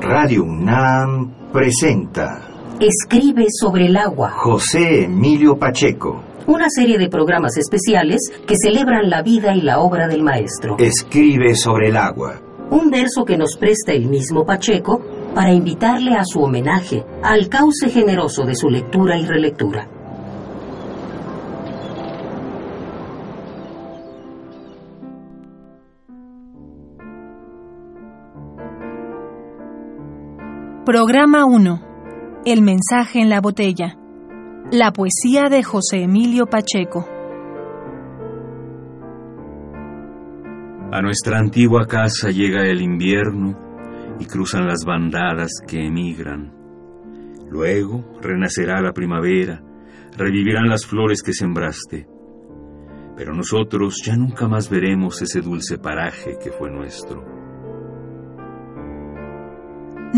Radio UNAM presenta Escribe sobre el agua. José Emilio Pacheco. Una serie de programas especiales que celebran la vida y la obra del maestro. Escribe sobre el agua. Un verso que nos presta el mismo Pacheco para invitarle a su homenaje, al cauce generoso de su lectura y relectura. Programa 1. El mensaje en la botella. La poesía de José Emilio Pacheco. A nuestra antigua casa llega el invierno y cruzan las bandadas que emigran. Luego renacerá la primavera, revivirán las flores que sembraste. Pero nosotros ya nunca más veremos ese dulce paraje que fue nuestro.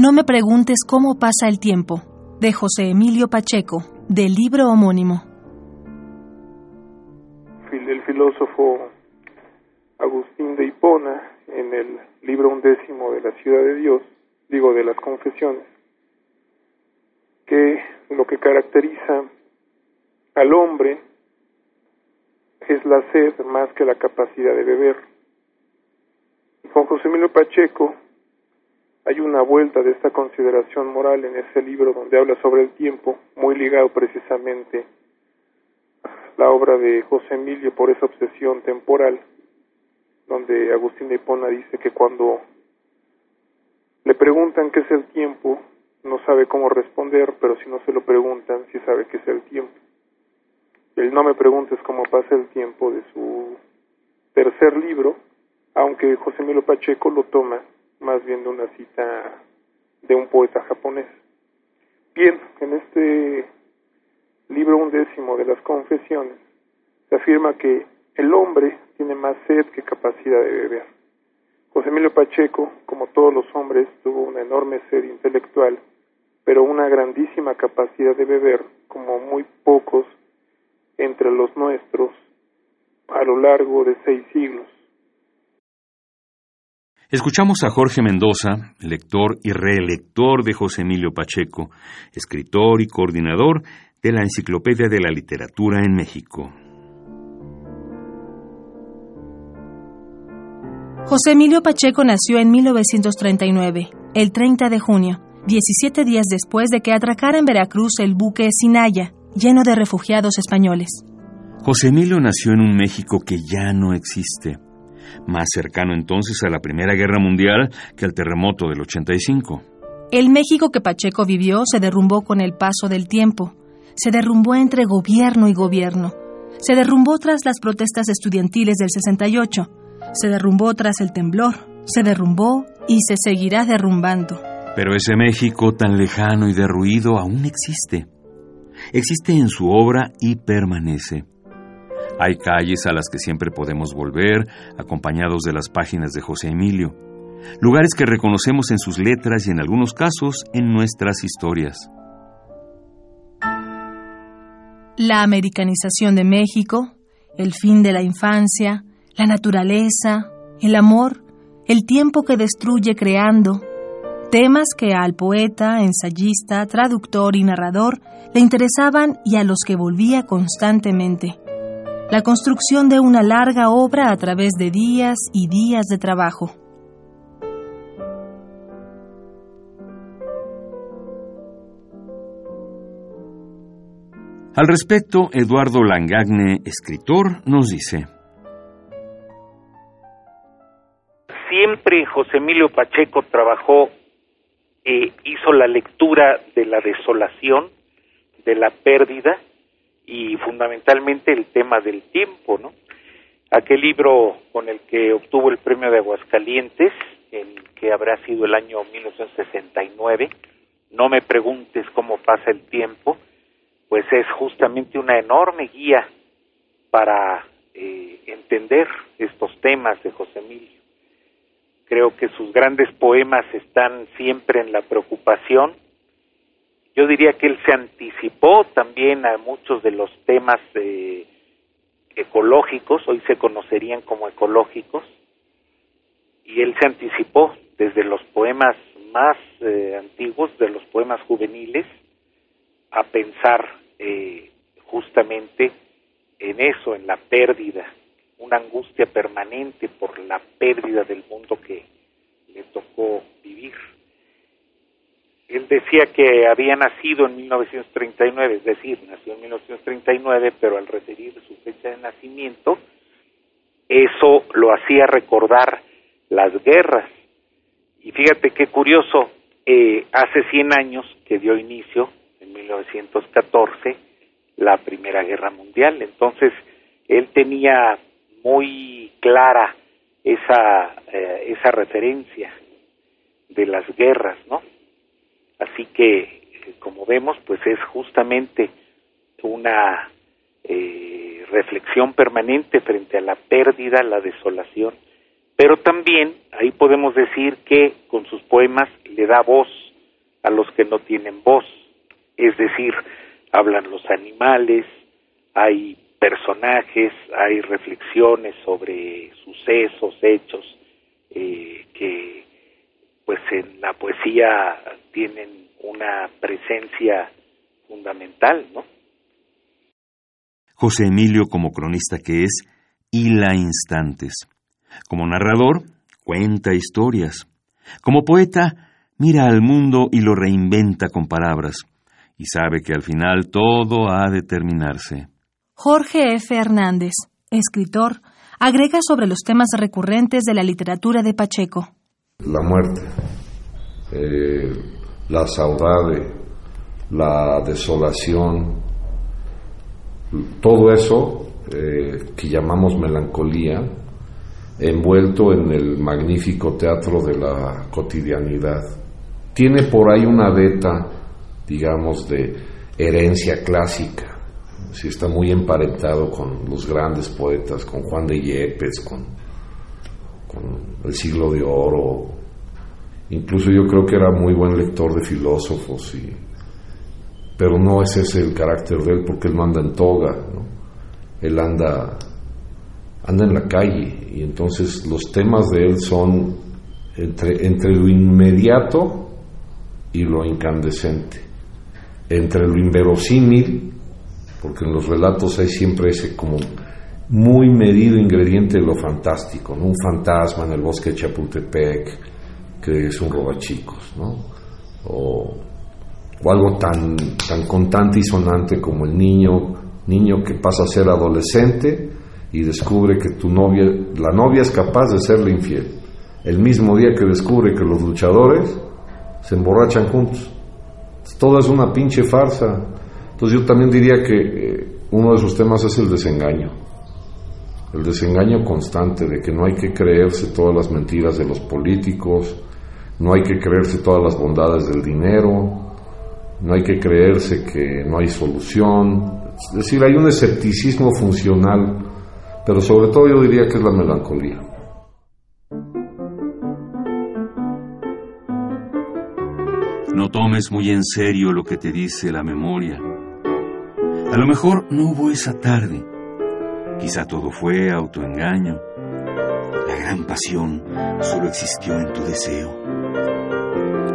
No me preguntes cómo pasa el tiempo, de José Emilio Pacheco, del libro homónimo. El filósofo Agustín de Hipona, en el libro undécimo de la Ciudad de Dios, digo de las confesiones, que lo que caracteriza al hombre es la sed más que la capacidad de beber. Juan José Emilio Pacheco hay una vuelta de esta consideración moral en ese libro donde habla sobre el tiempo, muy ligado precisamente la obra de José Emilio por esa obsesión temporal, donde Agustín de Hipona dice que cuando le preguntan qué es el tiempo, no sabe cómo responder, pero si no se lo preguntan, sí sabe qué es el tiempo. El no me preguntes cómo pasa el tiempo de su tercer libro, aunque José Emilio Pacheco lo toma más bien de una cita de un poeta japonés. Bien, en este libro undécimo de las confesiones se afirma que el hombre tiene más sed que capacidad de beber. José Emilio Pacheco, como todos los hombres, tuvo una enorme sed intelectual, pero una grandísima capacidad de beber, como muy pocos entre los nuestros, a lo largo de seis siglos. Escuchamos a Jorge Mendoza, lector y reelector de José Emilio Pacheco, escritor y coordinador de la Enciclopedia de la Literatura en México. José Emilio Pacheco nació en 1939, el 30 de junio, 17 días después de que atracara en Veracruz el buque Sinaya, lleno de refugiados españoles. José Emilio nació en un México que ya no existe más cercano entonces a la Primera Guerra Mundial que al terremoto del 85. El México que Pacheco vivió se derrumbó con el paso del tiempo, se derrumbó entre gobierno y gobierno, se derrumbó tras las protestas estudiantiles del 68, se derrumbó tras el temblor, se derrumbó y se seguirá derrumbando. Pero ese México tan lejano y derruido aún existe. Existe en su obra y permanece. Hay calles a las que siempre podemos volver, acompañados de las páginas de José Emilio. Lugares que reconocemos en sus letras y en algunos casos en nuestras historias. La americanización de México, el fin de la infancia, la naturaleza, el amor, el tiempo que destruye creando, temas que al poeta, ensayista, traductor y narrador le interesaban y a los que volvía constantemente la construcción de una larga obra a través de días y días de trabajo. Al respecto, Eduardo Langagne, escritor, nos dice. Siempre José Emilio Pacheco trabajó, e hizo la lectura de la desolación, de la pérdida, y fundamentalmente el tema del tiempo, ¿no? Aquel libro con el que obtuvo el premio de Aguascalientes, en que habrá sido el año 1969, No me preguntes cómo pasa el tiempo, pues es justamente una enorme guía para eh, entender estos temas de José Emilio. Creo que sus grandes poemas están siempre en la preocupación yo diría que él se anticipó también a muchos de los temas eh, ecológicos, hoy se conocerían como ecológicos, y él se anticipó desde los poemas más eh, antiguos, de los poemas juveniles, a pensar eh, justamente en eso, en la pérdida, una angustia permanente por la pérdida del mundo que le tocó vivir. Él decía que había nacido en 1939, es decir, nació en 1939, pero al referir su fecha de nacimiento, eso lo hacía recordar las guerras. Y fíjate qué curioso, eh, hace 100 años que dio inicio, en 1914, la Primera Guerra Mundial. Entonces, él tenía muy clara esa, eh, esa referencia de las guerras, ¿no? Así que, eh, como vemos, pues es justamente una eh, reflexión permanente frente a la pérdida, la desolación, pero también ahí podemos decir que con sus poemas le da voz a los que no tienen voz, es decir, hablan los animales, hay personajes, hay reflexiones sobre sucesos, hechos eh, que pues en la poesía tienen una presencia fundamental, ¿no? José Emilio, como cronista que es, hila instantes. Como narrador, cuenta historias. Como poeta, mira al mundo y lo reinventa con palabras. Y sabe que al final todo ha de terminarse. Jorge F. Hernández, escritor, agrega sobre los temas recurrentes de la literatura de Pacheco. La muerte, eh, la saudade, la desolación, todo eso eh, que llamamos melancolía, envuelto en el magnífico teatro de la cotidianidad. Tiene por ahí una beta, digamos, de herencia clásica. Sí, está muy emparentado con los grandes poetas, con Juan de Yepes, con el siglo de oro. Incluso yo creo que era muy buen lector de filósofos pero no es ese el carácter de él porque él no anda en toga, él anda, anda en la calle y entonces los temas de él son entre, entre lo inmediato y lo incandescente, entre lo inverosímil, porque en los relatos hay siempre ese como muy medido ingrediente de lo fantástico, ¿no? un fantasma en el bosque de Chapultepec que es un robachicos, ¿no? o o algo tan, tan contante y sonante como el niño, niño que pasa a ser adolescente y descubre que tu novia, la novia es capaz de serle infiel. El mismo día que descubre que los luchadores se emborrachan juntos. Todo es una pinche farsa. Entonces yo también diría que eh, uno de sus temas es el desengaño. El desengaño constante de que no hay que creerse todas las mentiras de los políticos, no hay que creerse todas las bondades del dinero, no hay que creerse que no hay solución, es decir, hay un escepticismo funcional, pero sobre todo yo diría que es la melancolía. No tomes muy en serio lo que te dice la memoria. A lo mejor no hubo esa tarde. Quizá todo fue autoengaño. La gran pasión solo existió en tu deseo.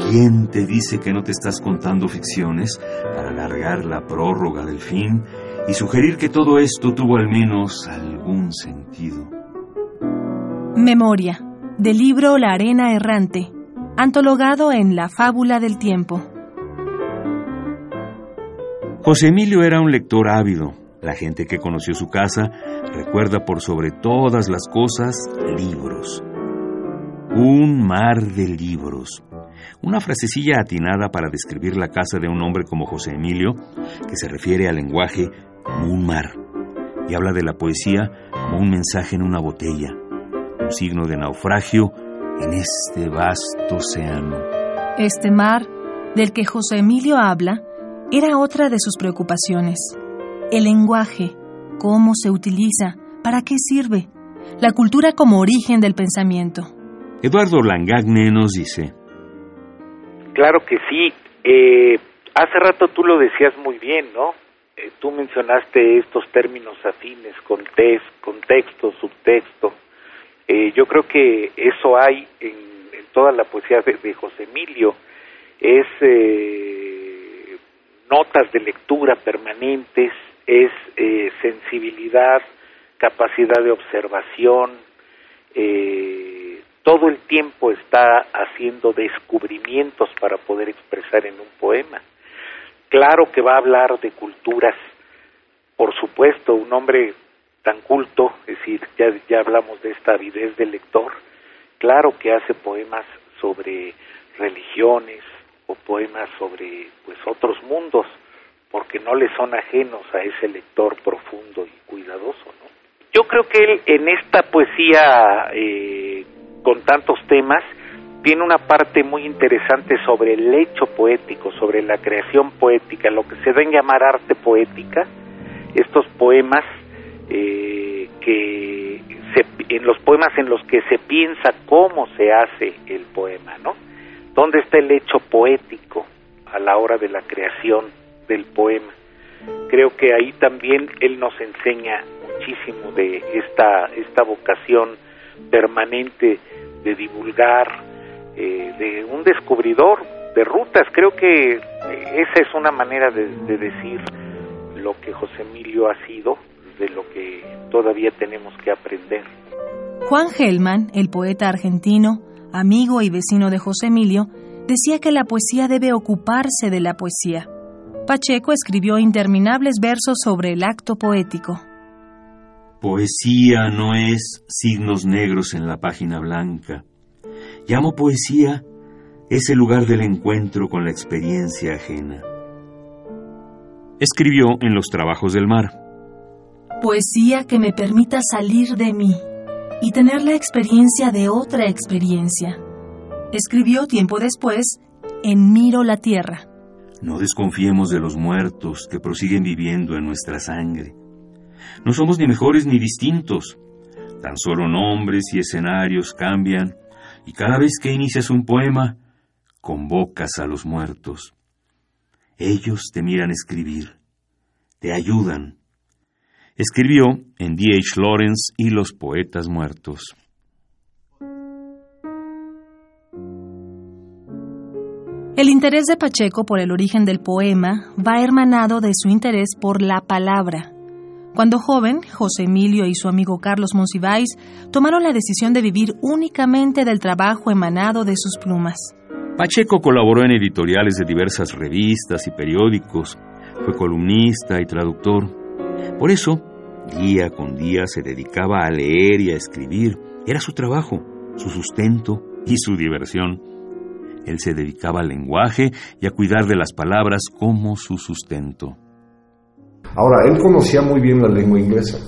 ¿Quién te dice que no te estás contando ficciones para alargar la prórroga del fin y sugerir que todo esto tuvo al menos algún sentido? Memoria, del libro La Arena Errante, antologado en La Fábula del Tiempo. José Emilio era un lector ávido. La gente que conoció su casa recuerda por sobre todas las cosas libros. Un mar de libros. Una frasecilla atinada para describir la casa de un hombre como José Emilio, que se refiere al lenguaje como un mar, y habla de la poesía como un mensaje en una botella, un signo de naufragio en este vasto océano. Este mar, del que José Emilio habla, era otra de sus preocupaciones. El lenguaje, cómo se utiliza, para qué sirve, la cultura como origen del pensamiento. Eduardo Langagne nos dice, Claro que sí. Eh, hace rato tú lo decías muy bien, ¿no? Eh, tú mencionaste estos términos afines, contexto, subtexto. Eh, yo creo que eso hay en, toda la poesía de, José Emilio es eh, notas de lectura permanentes, es eh, sensibilidad, capacidad de observación, eh, todo el tiempo está haciendo descubrimientos para poder expresar en un poema. Claro que va a hablar de culturas, por supuesto, un hombre tan culto, es decir, ya, ya hablamos de esta avidez del lector, claro que hace poemas sobre religiones o poemas sobre pues otros mundos, porque no le son ajenos a ese lector profundo y cuidadoso, ¿no? Yo creo que él en esta poesía eh, con tantos temas tiene una parte muy interesante sobre el hecho poético, sobre la creación poética, lo que se debe llamar arte poética, estos poemas eh, que en los poemas en los que se piensa cómo se hace el poema, ¿no? ¿Dónde está el hecho poético a la hora de la creación del poema? Creo que ahí también él nos enseña muchísimo de esta esta vocación permanente de divulgar, eh, de un descubridor de rutas. Creo que esa es una manera de, de decir lo que José Emilio ha sido de lo que todavía tenemos que aprender. Juan Gelman, el poeta argentino, amigo y vecino de José Emilio, decía que la poesía debe ocuparse de la poesía. Pacheco escribió interminables versos sobre el acto poético. Poesía no es signos negros en la página blanca. Llamo poesía ese lugar del encuentro con la experiencia ajena. Escribió en Los Trabajos del Mar poesía que me permita salir de mí y tener la experiencia de otra experiencia. Escribió tiempo después en Miro la Tierra. No desconfiemos de los muertos que prosiguen viviendo en nuestra sangre. No somos ni mejores ni distintos. Tan solo nombres y escenarios cambian y cada vez que inicias un poema, convocas a los muertos. Ellos te miran escribir, te ayudan, Escribió en D. H. Lawrence y los poetas muertos. El interés de Pacheco por el origen del poema va hermanado de su interés por la palabra. Cuando joven, José Emilio y su amigo Carlos Monsiváis tomaron la decisión de vivir únicamente del trabajo emanado de sus plumas. Pacheco colaboró en editoriales de diversas revistas y periódicos, fue columnista y traductor. Por eso, día con día se dedicaba a leer y a escribir. Era su trabajo, su sustento y su diversión. Él se dedicaba al lenguaje y a cuidar de las palabras como su sustento. Ahora, él conocía muy bien la lengua inglesa.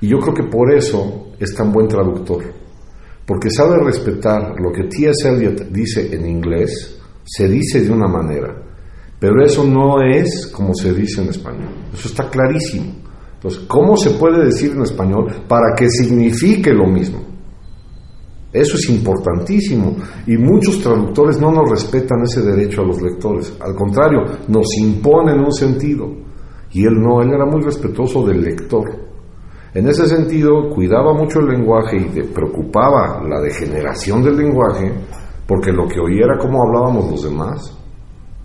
Y yo creo que por eso es tan buen traductor. Porque sabe respetar lo que T.S. Eliot dice en inglés, se dice de una manera. Pero eso no es como se dice en español. Eso está clarísimo. Entonces, ¿cómo se puede decir en español para que signifique lo mismo? Eso es importantísimo y muchos traductores no nos respetan ese derecho a los lectores. Al contrario, nos imponen un sentido. Y él no, él era muy respetuoso del lector. En ese sentido, cuidaba mucho el lenguaje y le preocupaba la degeneración del lenguaje, porque lo que oía era cómo hablábamos los demás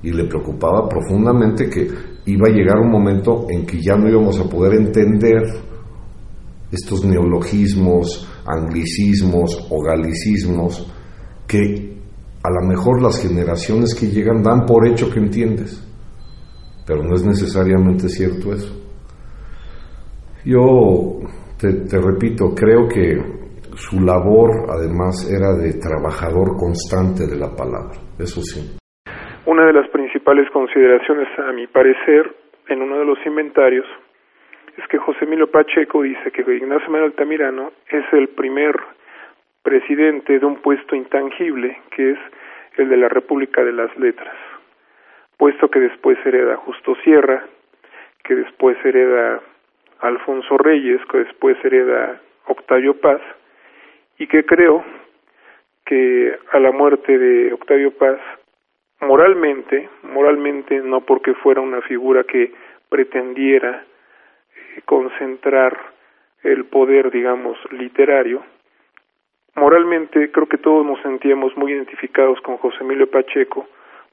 y le preocupaba profundamente que iba a llegar un momento en que ya no íbamos a poder entender estos neologismos, anglicismos o galicismos que a lo mejor las generaciones que llegan dan por hecho que entiendes, pero no es necesariamente cierto eso. Yo te, repito, creo que su labor además era de trabajador constante de la palabra, eso sí. Una de las principales consideraciones, a mi parecer, en uno de los inventarios, es que José Emilio Pacheco dice que Ignacio Manuel Altamirano es el primer presidente de un puesto intangible, que es el de la República de las Letras, puesto que después hereda Justo Sierra, que después hereda Alfonso Reyes, que después hereda Octavio Paz, y que creo que a la muerte de Octavio Paz moralmente, moralmente no porque fuera una figura que pretendiera eh, concentrar el poder, digamos, literario, moralmente creo que todos nos sentíamos muy identificados con José Emilio Pacheco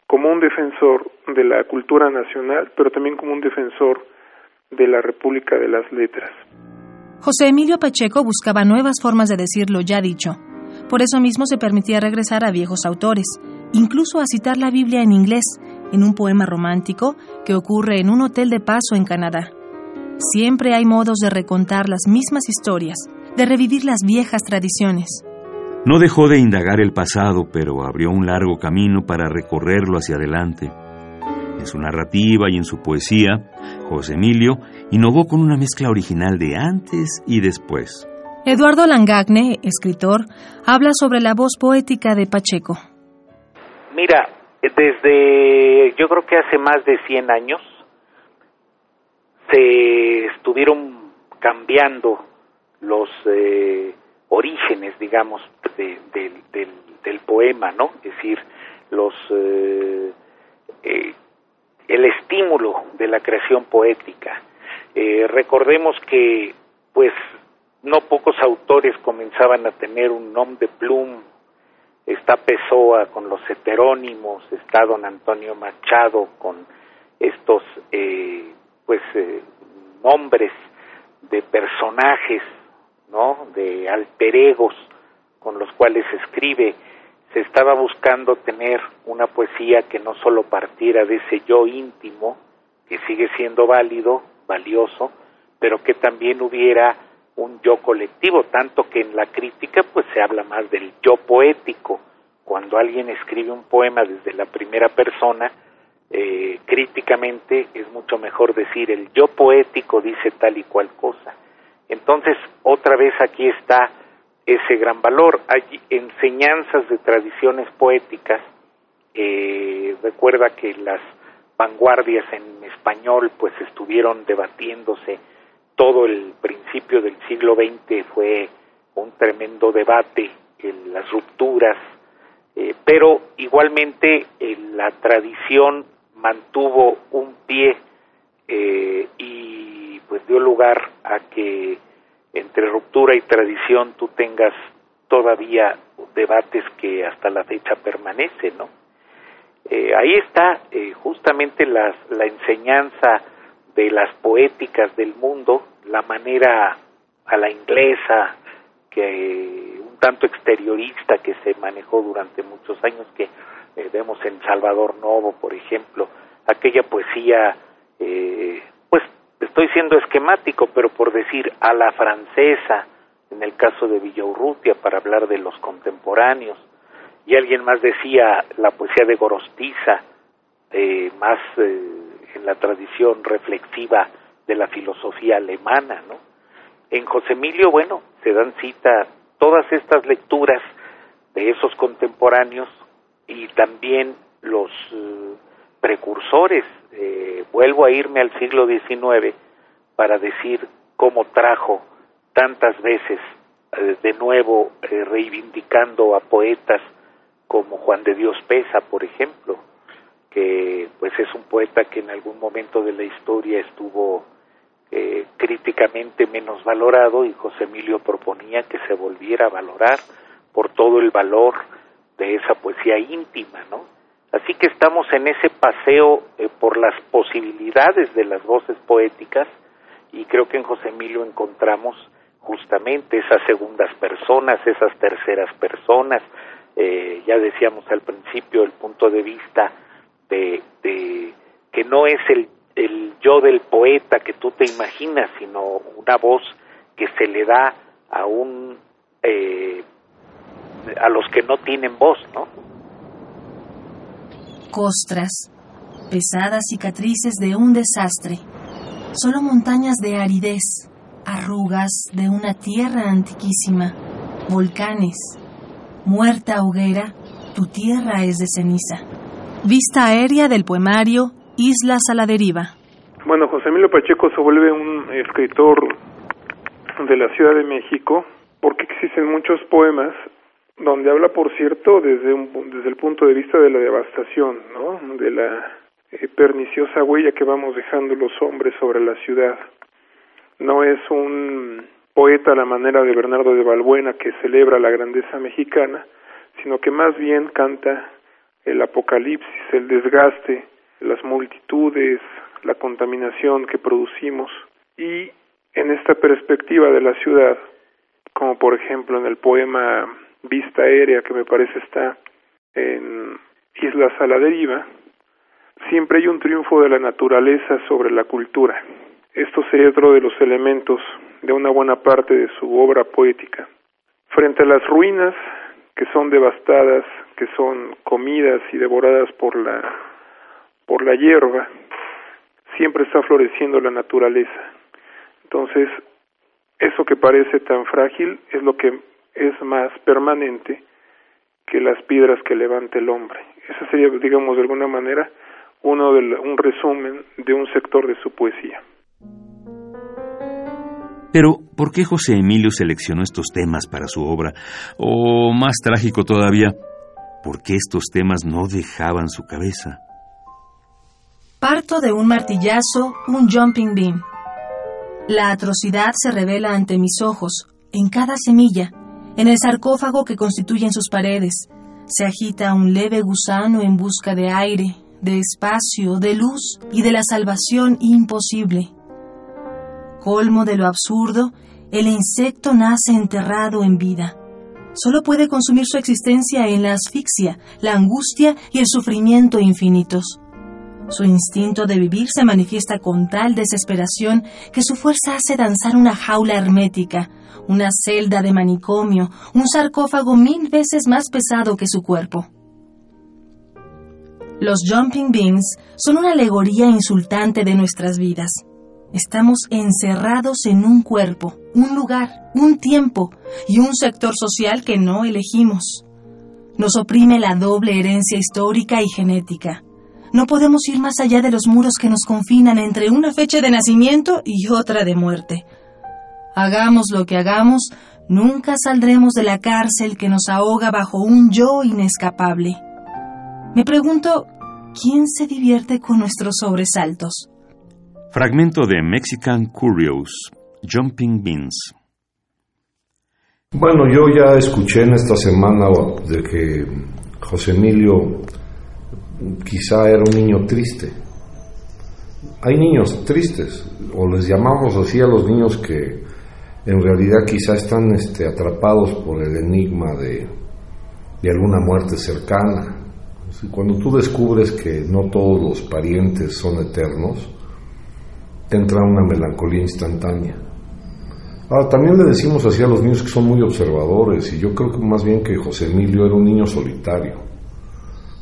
como un defensor de la cultura nacional, pero también como un defensor de la República de las Letras. José Emilio Pacheco buscaba nuevas formas de decir lo ya dicho. Por eso mismo se permitía regresar a viejos autores, incluso a citar la Biblia en inglés, en un poema romántico que ocurre en un hotel de paso en Canadá. Siempre hay modos de recontar las mismas historias, de revivir las viejas tradiciones. No dejó de indagar el pasado, pero abrió un largo camino para recorrerlo hacia adelante. En su narrativa y en su poesía, José Emilio innovó con una mezcla original de antes y después. Eduardo Langagne, escritor, habla sobre la voz poética de Pacheco. Mira, desde yo creo que hace más de 100 años se estuvieron cambiando los eh, orígenes, digamos, del, poema, ¿no? Es decir, los eh, eh, el estímulo de la creación poética. recordemos que, pues, no pocos autores comenzaban a tener un nombre de plum. Está Pessoa con los heterónimos, está don Antonio Machado con estos, eh, pues, eh, nombres de personajes, ¿no? De alteregos con los cuales escribe. Se estaba buscando tener una poesía que no solo partiera de ese yo íntimo, que sigue siendo válido, valioso, pero que también hubiera un yo colectivo, tanto que en la crítica pues se habla más del yo poético. Cuando alguien escribe un poema desde la primera persona, eh, críticamente es mucho mejor decir el yo poético dice tal y cual cosa. Entonces, otra vez aquí está ese gran valor. Hay enseñanzas de tradiciones poéticas. Eh, recuerda que las vanguardias en español pues estuvieron debatiéndose todo el principio del siglo XX fue un tremendo debate en las rupturas, eh, pero igualmente la tradición mantuvo un pie eh, y pues dio lugar a que entre ruptura y tradición tú tengas todavía debates que hasta la fecha permanecen, ¿no? Eh, ahí está justamente la enseñanza de las poéticas del mundo, la manera a la inglesa, que un tanto exteriorista que se manejó durante muchos años, que eh, vemos en Salvador Novo, por ejemplo, aquella poesía, eh, estoy siendo esquemático, pero por decir a la francesa, en el caso de Villaurrutia, para hablar de los contemporáneos, y alguien más decía la poesía de Gorostiza, eh, más en la tradición reflexiva de la filosofía alemana, ¿no? En José Emilio, bueno, se dan cita todas estas lecturas de esos contemporáneos y también los eh, precursores. Eh, vuelvo a irme al siglo XIX para decir cómo trajo tantas veces eh, de nuevo reivindicando a poetas como Juan de Dios Pesa, por ejemplo, que pues es un poeta que en algún momento de la historia estuvo eh, críticamente menos valorado y José Emilio proponía que se volviera a valorar por todo el valor de esa poesía íntima, ¿no? Así que estamos en ese paseo eh, por las posibilidades de las voces poéticas y creo que en José Emilio encontramos justamente esas segundas personas, esas terceras personas, eh, ya decíamos al principio el punto de vista de, que no es el, el yo del poeta que tú te imaginas, sino una voz que se le da a un eh, a los que no tienen voz, ¿no? Costras, pesadas cicatrices de un desastre, solo montañas de aridez, arrugas de una tierra antiquísima, volcanes, muerta hoguera, tu tierra es de ceniza. Vista aérea del poemario Islas a la deriva. Bueno, José Emilio Pacheco se vuelve un escritor de la Ciudad de México porque existen muchos poemas donde habla, por cierto, desde, un, desde el punto de vista de la devastación, ¿no? de la eh, perniciosa huella que vamos dejando los hombres sobre la ciudad. No es un poeta a la manera de Bernardo de Balbuena que celebra la grandeza mexicana, sino que más bien canta el apocalipsis, el desgaste, las multitudes, la contaminación que producimos y en esta perspectiva de la ciudad, como por ejemplo en el poema Vista Aérea que me parece está en Islas a la Deriva, siempre hay un triunfo de la naturaleza sobre la cultura. Esto sería otro de los elementos de una buena parte de su obra poética. Frente a las ruinas que son devastadas, que son comidas y devoradas por la por la hierba, siempre está floreciendo la naturaleza. Entonces, eso que parece tan frágil es lo que es más permanente que las piedras que levanta el hombre. Ese sería, digamos, de alguna manera, uno de un resumen de un sector de su poesía. Pero, ¿por qué José Emilio seleccionó estos temas para su obra? O, más trágico todavía, ¿por qué estos temas no dejaban su cabeza? Parto de un martillazo, un jumping beam. La atrocidad se revela ante mis ojos, en cada semilla, en el sarcófago que constituyen sus paredes. Se agita un leve gusano en busca de aire, de espacio, de luz y de la salvación imposible. Colmo de lo absurdo, el insecto nace enterrado en vida. Solo puede consumir su existencia en la asfixia, la angustia y el sufrimiento infinitos. Su instinto de vivir se manifiesta con tal desesperación que su fuerza hace danzar una jaula hermética, una celda de manicomio, un sarcófago mil veces más pesado que su cuerpo. Los jumping beans son una alegoría insultante de nuestras vidas. Estamos encerrados en un cuerpo, un lugar, un tiempo y un sector social que no elegimos. Nos oprime la doble herencia histórica y genética. No podemos ir más allá de los muros que nos confinan entre una fecha de nacimiento y otra de muerte. Hagamos lo que hagamos, nunca saldremos de la cárcel que nos ahoga bajo un yo inescapable. Me pregunto, ¿quién se divierte con nuestros sobresaltos? Fragmento de Mexican Curios, Jumping Beans. Bueno, yo ya escuché en esta semana de que José Emilio quizá era un niño triste. Hay niños tristes, o les llamamos así a los niños que en realidad quizá están este, atrapados por el enigma de, de alguna muerte cercana. Cuando tú descubres que no todos los parientes son eternos, te entra una melancolía instantánea. Ahora, también le decimos así a los niños que son muy observadores, y yo creo que más bien que José Emilio era un niño solitario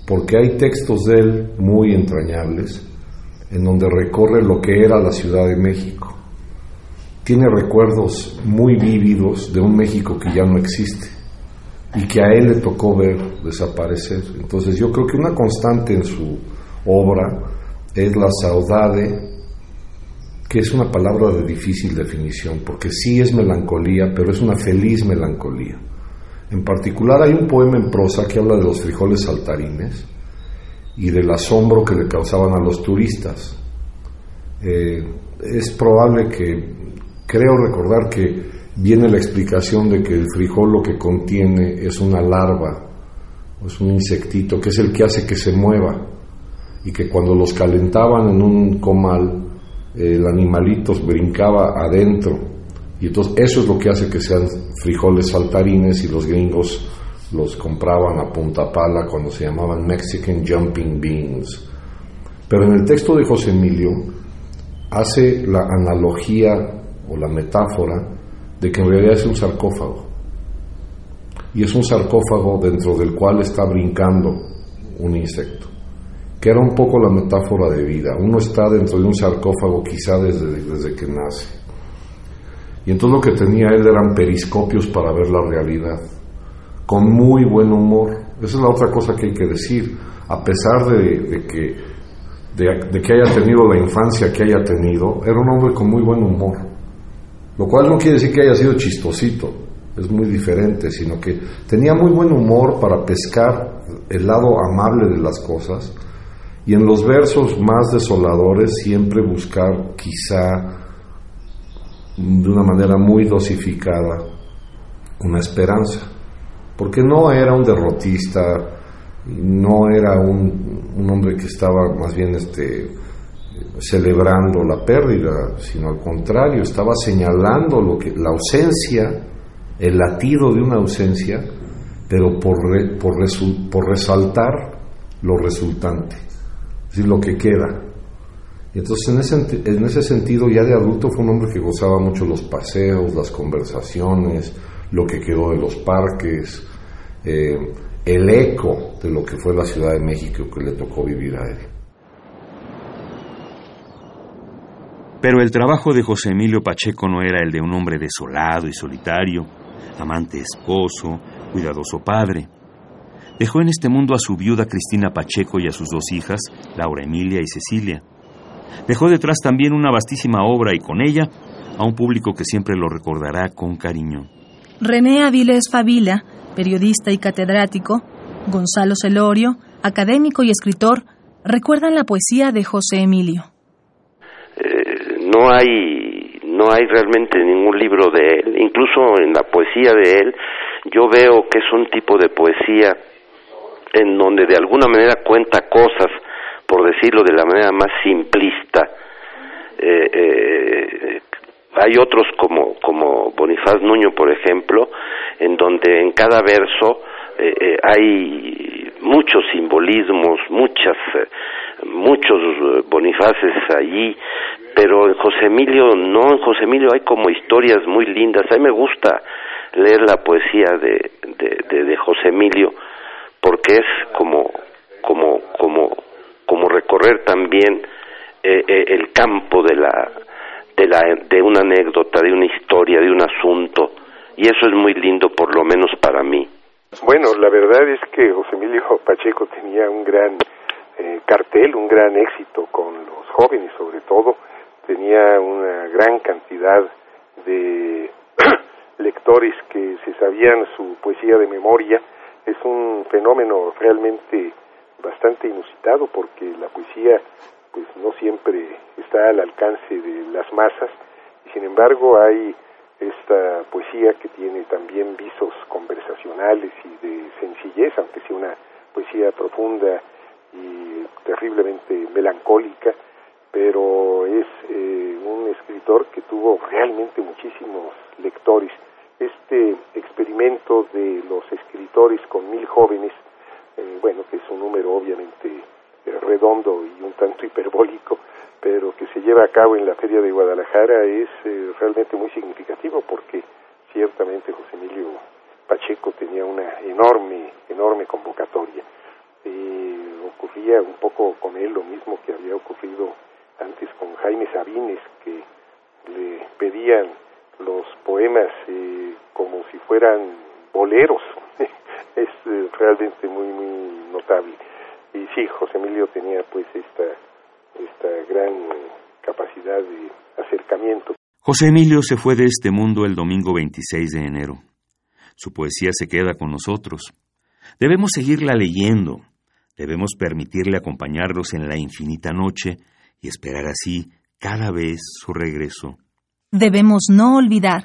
porque hay textos de él muy entrañables en donde recorre lo que era la Ciudad de México. Tiene recuerdos muy vívidos de un México que ya no existe y que a él le tocó ver desaparecer. Entonces yo creo que una constante en su obra es la saudade, que es una palabra de difícil definición, porque sí es melancolía, pero es una feliz melancolía. En particular hay un poema en prosa que habla de los frijoles saltarines y del asombro que le causaban a los turistas. Eh, es probable que, creo recordar que viene la explicación de que el frijol lo que contiene es una larva, es un insectito, que es el que hace que se mueva, y que cuando los calentaban en un comal, el animalito brincaba adentro y entonces eso es lo que hace que sean frijoles saltarines y los gringos los compraban a punta pala cuando se llamaban Mexican Jumping Beans. Pero en el texto de José Emilio hace la analogía o la metáfora de que en realidad es un sarcófago. Y es un sarcófago dentro del cual está brincando un insecto, que era un poco la metáfora de vida. Uno está dentro de un sarcófago quizá desde, desde que nace y entonces lo que tenía él eran periscopios para ver la realidad, con muy buen humor. Esa es la otra cosa que hay que decir. A pesar de, que, de, que haya tenido la infancia que haya tenido, era un hombre con muy buen humor. Lo cual no quiere decir que haya sido chistosito, es muy diferente, sino que tenía muy buen humor para pescar el lado amable de las cosas y en los versos más desoladores siempre buscar quizá de una manera muy dosificada una esperanza, porque no era un derrotista, no era un, hombre que estaba más bien este, celebrando la pérdida, sino al contrario, estaba señalando lo que, la ausencia, el latido de una ausencia, pero por, por, por resaltar lo resultante, es decir, lo que queda. Y entonces en ese, en ese sentido ya de adulto fue un hombre que gozaba mucho los paseos, las conversaciones, lo que quedó de los parques, eh, el eco de lo que fue la Ciudad de México que le tocó vivir a él. Pero el trabajo de José Emilio Pacheco no era el de un hombre desolado y solitario, amante esposo, cuidadoso padre. Dejó en este mundo a su viuda Cristina Pacheco y a sus dos hijas, Laura Emilia y Cecilia. Dejó detrás también una vastísima obra y con ella a un público que siempre lo recordará con cariño. René Avilés Favila, periodista y catedrático, Gonzalo Celorio, académico y escritor, recuerdan la poesía de José Emilio. Eh, no hay no hay realmente ningún libro de él, incluso en la poesía de él, yo veo que es un tipo de poesía en donde de alguna manera cuenta cosas, por decirlo de la manera más simplista. Eh, eh, hay otros como, como Bonifaz Nuño, por ejemplo, en donde en cada verso eh, hay muchos simbolismos, muchas, muchos Bonifaces allí, pero en José Emilio no, en José Emilio hay como historias muy lindas. A mí me gusta leer la poesía de, de, de, José Emilio porque es como, como, como, como recorrer también eh, eh, el campo de la, de, la, de una anécdota, de una historia, de un asunto, y eso es muy lindo, por lo menos para mí. Bueno, la verdad es que José Emilio Pacheco tenía un gran eh, cartel, un gran éxito con los jóvenes sobre todo, tenía una gran cantidad de lectores que se sabían su poesía de memoria, es un fenómeno realmente bastante inusitado porque la poesía pues no siempre está al alcance de las masas. Y sin embargo hay esta poesía que tiene también visos conversacionales y de sencillez, aunque sea una poesía profunda y terriblemente melancólica, pero es eh, un escritor que tuvo realmente muchísimos lectores. Este experimento de los escritores con mil jóvenes, eh, bueno, que es un número obviamente redondo y un tanto hiperbólico, pero que se lleva a cabo en la Feria de Guadalajara es eh, realmente muy significativo porque ciertamente José Emilio Pacheco tenía una enorme, enorme convocatoria. Ocurría un poco con él lo mismo que había ocurrido antes con Jaime Sabines, que le pedían los poemas eh, como si fueran boleros. es eh, realmente muy, muy notable. Y sí, José Emilio tenía pues esta, esta gran capacidad de acercamiento. José Emilio se fue de este mundo el domingo 26 de enero. Su poesía se queda con nosotros. Debemos seguirla leyendo. Debemos permitirle acompañarlos en la infinita noche y esperar así cada vez su regreso. Debemos no olvidar,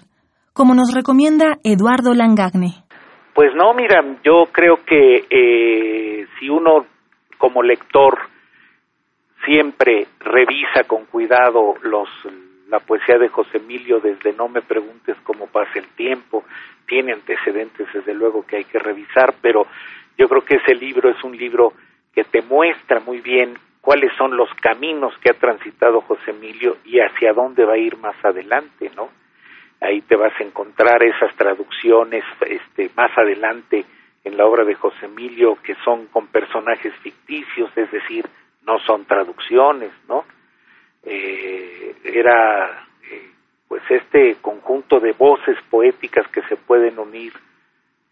como nos recomienda Eduardo Langagne. Pues no, mira, yo creo que eh, si uno como lector siempre revisa con cuidado los la poesía de José Emilio desde No me preguntes cómo pasa el tiempo, tiene antecedentes desde luego que hay que revisar, pero yo creo que ese libro es un libro que te muestra muy bien cuáles son los caminos que ha transitado José Emilio y hacia dónde va a ir más adelante, ¿no? Ahí te vas a encontrar esas traducciones este más adelante en la obra de José Emilio que son con personajes ficticios, es decir, no son traducciones, ¿no? Eh, era eh, pues este conjunto de voces poéticas que se pueden unir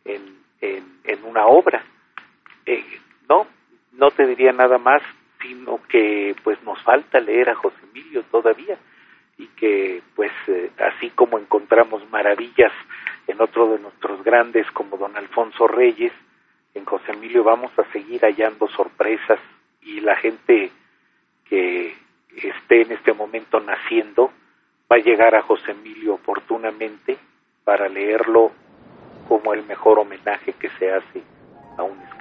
en, en, en una obra. Eh, no, no te diría nada más, sino que pues nos falta leer a José Emilio todavía y que pues eh, así como encontramos maravillas en otro de nuestros grandes como don Alfonso Reyes, en José Emilio vamos a seguir hallando sorpresas y la gente que esté en este momento naciendo va a llegar a José Emilio oportunamente para leerlo como el mejor homenaje que se hace a un escritor.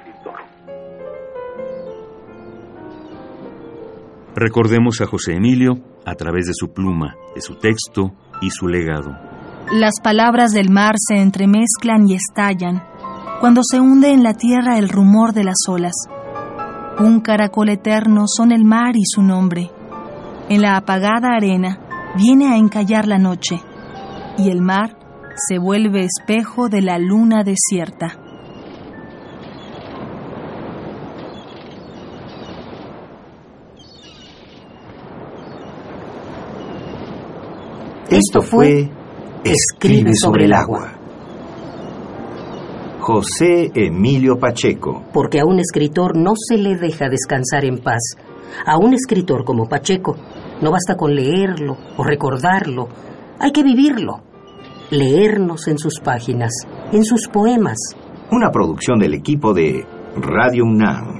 Recordemos a José Emilio a través de su pluma, de su texto y su legado. Las palabras del mar se entremezclan y estallan cuando se hunde en la tierra el rumor de las olas. Un caracol eterno son el mar y su nombre. En la apagada arena viene a encallar la noche y el mar se vuelve espejo de la luna desierta. Esto fue Escribe sobre el agua. José Emilio Pacheco. Porque a un escritor no se le deja descansar en paz. A un escritor como Pacheco no basta con leerlo o recordarlo, hay que vivirlo. Leernos en sus páginas, en sus poemas. Una producción del equipo de Radio UNAM.